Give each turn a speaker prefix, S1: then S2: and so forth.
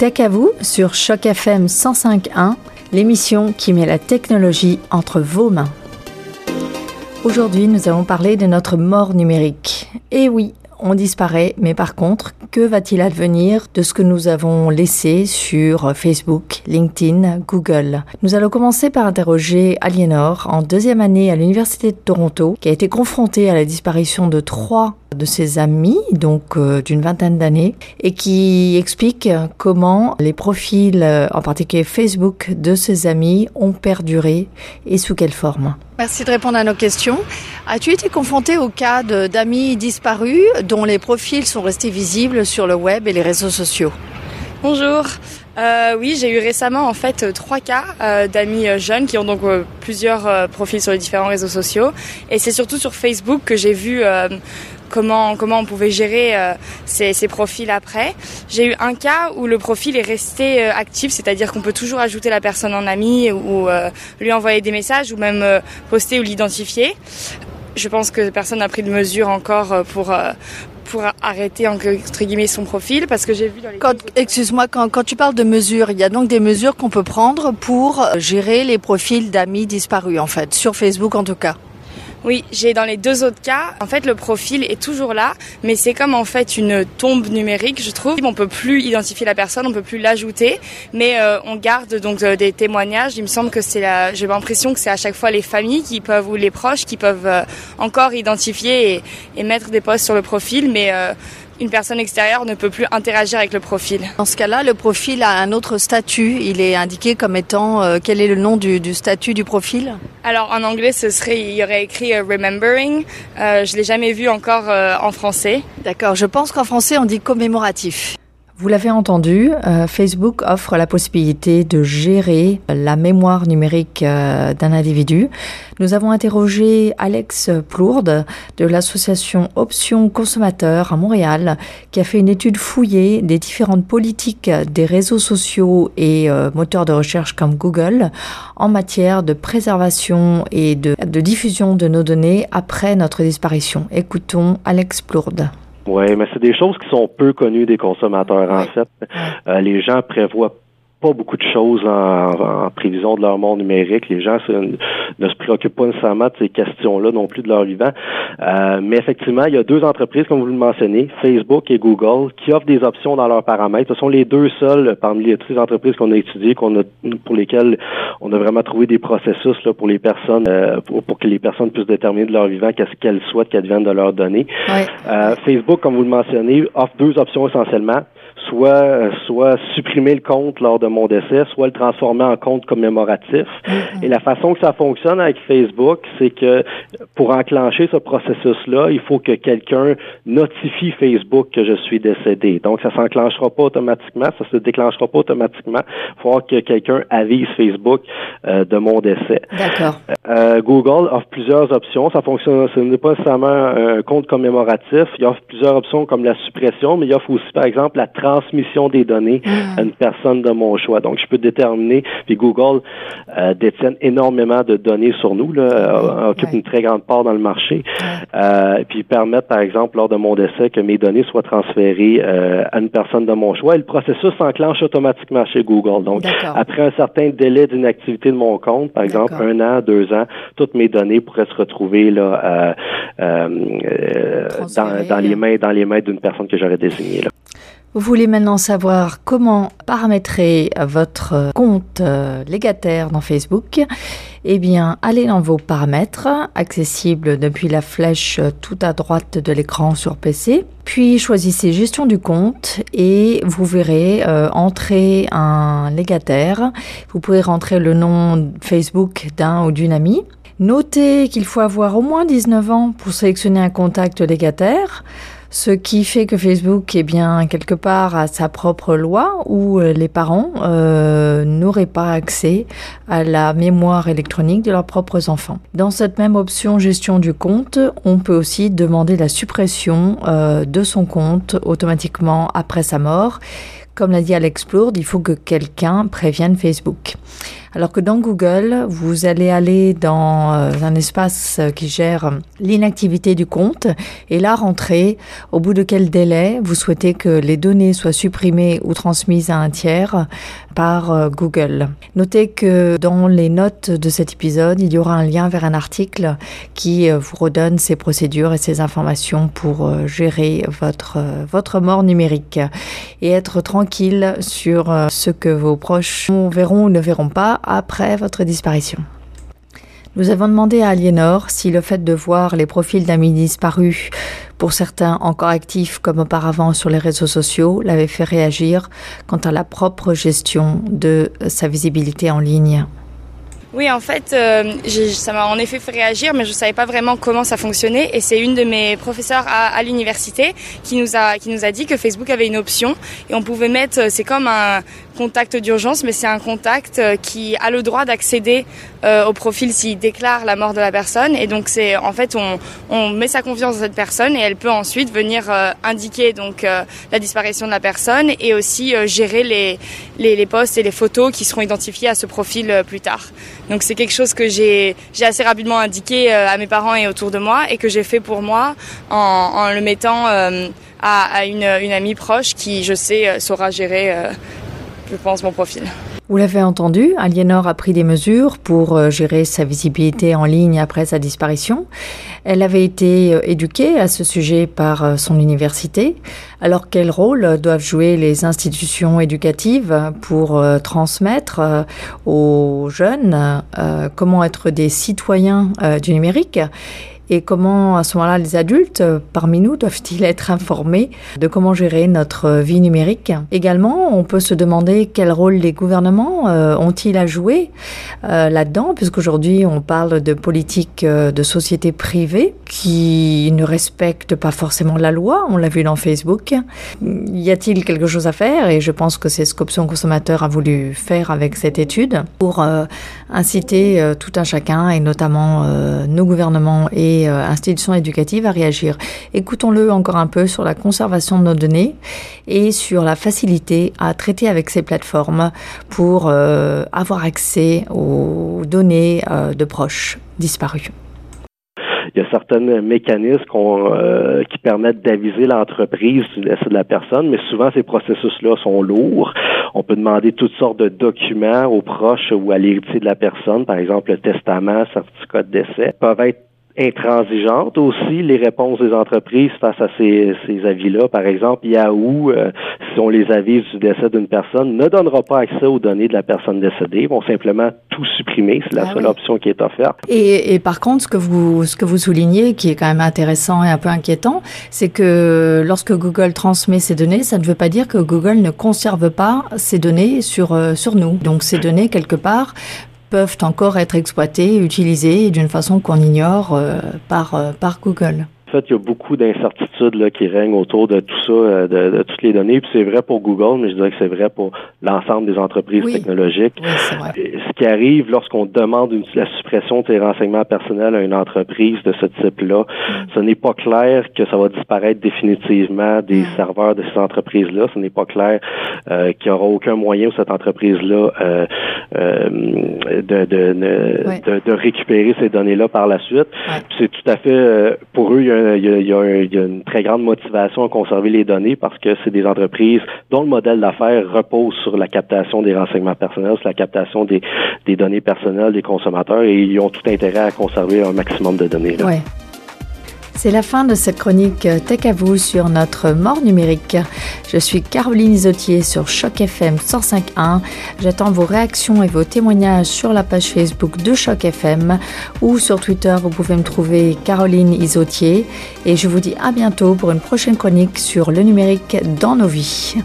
S1: Tech à vous sur Choc FM 105.1, l'émission qui met la technologie entre vos mains. Aujourd'hui, nous allons parler de notre mort numérique. Et oui, on disparaît, mais par contre, que va-t-il advenir de ce que nous avons laissé sur Facebook, LinkedIn, Google? Nous allons commencer par interroger Aliénor, en deuxième année à l'Université de Toronto, qui a été confrontée à la disparition de trois de ses amis, donc euh, d'une vingtaine d'années, et qui explique comment les profils, euh, en particulier Facebook, de ses amis ont perduré et sous quelle forme.
S2: Merci de répondre à nos questions. As-tu été confronté au cas d'amis disparus dont les profils sont restés visibles sur le web et les réseaux sociaux?
S3: Bonjour. Euh, oui, j'ai eu récemment en fait trois cas euh, d'amis euh, jeunes qui ont donc plusieurs profils sur les différents réseaux sociaux. Et c'est surtout sur Facebook que j'ai vu comment comment on pouvait gérer ces, ces, profils après. J'ai eu un cas où le profil est resté actif, c'est-à-dire qu'on peut toujours ajouter la personne en ami ou lui envoyer des messages ou même poster ou l'identifier. Je pense que personne n'a pris de mesures encore pour pour arrêter entre guillemets son profil parce que j'ai vu dans les
S2: excuse-moi quand, quand tu parles de mesures il y a donc des mesures qu'on peut prendre pour gérer les profils d'amis disparus en fait sur Facebook en tout cas
S3: oui, j'ai dans les deux autres cas, en fait le profil est toujours là, mais c'est comme en fait une tombe numérique, je trouve. On peut plus identifier la personne, on peut plus l'ajouter, mais euh, on garde donc euh, des témoignages. Il me semble que c'est la, j'ai l'impression que c'est à chaque fois les familles qui peuvent ou les proches qui peuvent euh, encore identifier et, et, mettre des posts sur le profil, mais une personne extérieure ne peut plus interagir avec le profil.
S2: Dans ce cas-là, le profil a un autre statut. Il est indiqué comme étant euh, quel est le nom du, du, statut du profil?
S3: Alors en anglais, ce serait il y aurait écrit uh, remembering. Euh, je l'ai jamais vu encore euh, en français.
S2: D'accord. Je pense qu'en français on dit commémoratif.
S1: Vous l'avez entendu, euh, Facebook offre la possibilité de gérer la mémoire numérique euh, d'un individu. Nous avons interrogé Alex Plourde de l'association Options Consommateurs à Montréal qui a fait une étude fouillée des différentes politiques des réseaux sociaux et euh, moteurs de recherche comme Google en matière de préservation et de, de diffusion de nos données après notre disparition. Écoutons Alex Plourde.
S4: Oui, mais c'est des choses qui sont peu connues des consommateurs, en fait. Euh, les gens prévoient pas beaucoup de choses en, en, prévision de leur monde numérique. Les gens se, ne se préoccupent pas nécessairement de ces questions-là non plus de leur vivant. Euh, mais effectivement, il y a deux entreprises, comme vous le mentionnez, Facebook et Google, qui offrent des options dans leurs paramètres. Ce sont les deux seuls parmi les, toutes les entreprises qu'on a étudiées, qu'on a, pour lesquelles on a vraiment trouvé des processus là, pour les personnes, euh, pour, pour, que les personnes puissent déterminer de leur vivant qu'est-ce qu'elles souhaitent qu'elles deviennent de leurs données. Euh, Facebook, comme vous le mentionnez, offre deux options essentiellement soit soit supprimer le compte lors de mon décès, soit le transformer en compte commémoratif. Mm-hmm. Et la façon que ça fonctionne avec Facebook, c'est que pour enclencher ce processus-là, il faut que quelqu'un notifie Facebook que je suis décédé. Donc, ça s'enclenchera pas automatiquement, ça se déclenchera pas automatiquement. Il faut que quelqu'un avise Facebook euh, de mon décès.
S2: D'accord.
S4: Euh, Google offre plusieurs options. Ça fonctionne, ce n'est pas seulement un compte commémoratif. Il offre plusieurs options comme la suppression, mais il offre aussi, par exemple, la transmission des données
S2: mmh.
S4: à une personne de mon choix. Donc, je peux déterminer, puis Google euh, détient énormément de données sur nous, là, euh, occupe
S2: ouais.
S4: une très grande part dans le marché, euh, puis permettre, par exemple, lors de mon décès, que mes données soient transférées euh, à une personne de mon choix. Et le processus s'enclenche automatiquement chez Google. Donc, après un certain délai d'inactivité de mon compte, par exemple un an, deux ans, toutes mes données pourraient se retrouver là euh, dans, les mains dans les mains d'une personne que j'aurais désignée. Là.
S1: Vous voulez maintenant savoir comment paramétrer votre compte euh, légataire dans Facebook? Eh bien, allez dans vos paramètres, accessibles depuis la flèche tout à droite de l'écran sur PC, puis choisissez gestion du compte et vous verrez euh, entrer un légataire. Vous pouvez rentrer le nom Facebook d'un ou d'une amie. Notez qu'il faut avoir au moins 19 ans pour sélectionner un contact légataire ce qui fait que Facebook eh bien quelque part à sa propre loi où les parents euh, n'auraient pas accès à la mémoire électronique de leurs propres enfants. Dans cette même option gestion du compte, on peut aussi demander la suppression euh, de son compte automatiquement après sa mort. Comme l'a dit Alex Plourde, il faut que quelqu'un prévienne Facebook. Alors que dans Google, vous allez aller dans euh, un espace qui gère l'inactivité du compte et là rentrer Au bout de quel délai vous souhaitez que les données soient supprimées ou transmises à un tiers par euh, Google? Notez que dans les notes de cet épisode, il y aura un lien vers un article qui euh, vous redonne ces procédures et ces informations pour euh, gérer votre, votre mort numérique et être tranquille sur ce que vos proches verront ou ne verront pas après votre disparition. Nous avons demandé à Aliénor si le fait de voir les profils d'amis disparus, pour certains encore actifs comme auparavant sur les réseaux sociaux, l'avait fait réagir quant à la propre gestion de sa visibilité en ligne.
S3: Oui, en fait, euh, ça m'a en effet fait réagir, mais je ne savais pas vraiment comment ça fonctionnait. Et c'est une de mes professeurs à, à l'université qui nous a qui nous a dit que Facebook avait une option et on pouvait mettre. C'est comme un contact d'urgence, mais c'est un contact euh, qui a le droit d'accéder euh, au profil s'il déclare la mort de la personne. Et donc c'est en fait on, met sa confiance dans cette personne et elle peut ensuite venir euh, indiquer donc la disparition de la personne et aussi gérer les, les, posts et les photos qui seront identifiés à ce profil plus tard. Donc c'est quelque chose que j'ai assez rapidement indiqué à mes parents et autour de moi et que j'ai fait pour moi en, le mettant à, une, amie proche qui, je sais, saura gérer je pense, mon profil.
S1: Vous l'avez entendu, Aliénor a pris des mesures pour euh, gérer sa visibilité en ligne après sa disparition. Elle avait été euh, éduquée à ce sujet par euh, son université. Alors quel rôle doivent jouer les institutions éducatives pour transmettre aux jeunes comment être des citoyens du numérique? Et comment, à ce moment-là, les adultes euh, parmi nous doivent-ils être informés de comment gérer notre vie numérique? Également, on peut se demander quel rôle les gouvernements euh, ont-ils à jouer euh, là-dedans, puisqu'aujourd'hui, on parle de politique de société privée qui ne respecte pas forcément la loi. On l'a vu dans Facebook. Y a-t-il quelque chose à faire? Et je pense que c'est ce qu'Option Consommateur a voulu faire avec cette étude pour inciter tout un chacun, et notamment nos gouvernements et euh, institutions éducatives à réagir. Écoutons-le encore un peu sur la conservation de nos données et sur la facilité à traiter avec ces plateformes pour euh, avoir accès aux données euh, de proches disparus
S4: il y a certains mécanismes qui permettent d'aviser l'entreprise du décès de la personne, mais souvent ces processus-là sont lourds. On peut demander toutes sortes de documents aux proches ou à l'héritier de la personne, par exemple le testament, certificat de décès, peuvent être intransigeantes aussi les réponses des entreprises face à ces, ces avis-là. Par exemple, Yahoo, euh, si on les avise du décès d'une personne, ne donnera pas accès aux données de la personne décédée. Ils vont simplement tout supprimer. C'est la ah seule option qui est offerte.
S1: Et, et, par contre, ce que vous ce que vous soulignez, qui est quand même intéressant et un peu inquiétant, c'est que lorsque Google transmet ces données, ça ne veut pas dire que Google ne conserve pas ces données sur euh, sur nous. Donc ces données quelque part peuvent encore être exploités, utilisés d'une façon qu'on ignore euh, euh, par Google.
S4: En fait, il y a beaucoup d'incertitudes qui règnent autour de tout ça, euh, de, toutes les données. Puis c'est vrai pour Google, mais je dirais que c'est vrai pour l'ensemble des entreprises technologiques. Ce qui arrive lorsqu'on demande la suppression de ces renseignements personnels à une entreprise de ce type-là, mm. ce n'est pas clair que ça va disparaître définitivement des mm. serveurs de ces entreprises-là. Ce n'est pas clair euh, qu'il n'y aura aucun moyen pour cette entreprise-là euh, de, de, de, récupérer ces données-là par la suite. C'est tout à fait, pour eux, il y a il y, a, une très grande motivation à conserver les données parce que c'est des entreprises dont le modèle d'affaires repose sur la captation des renseignements personnels, sur la captation des, données personnelles des consommateurs et ils ont tout intérêt à conserver un maximum de données.
S1: C'est la fin de cette chronique Tech à vous sur notre mort numérique. Je suis Caroline Isotier sur Choc FM 105.1. J'attends vos réactions et vos témoignages sur la page Facebook de Choc FM ou sur Twitter. Vous pouvez me trouver Caroline Isotier et je vous dis à bientôt pour une prochaine chronique sur le numérique dans nos vies.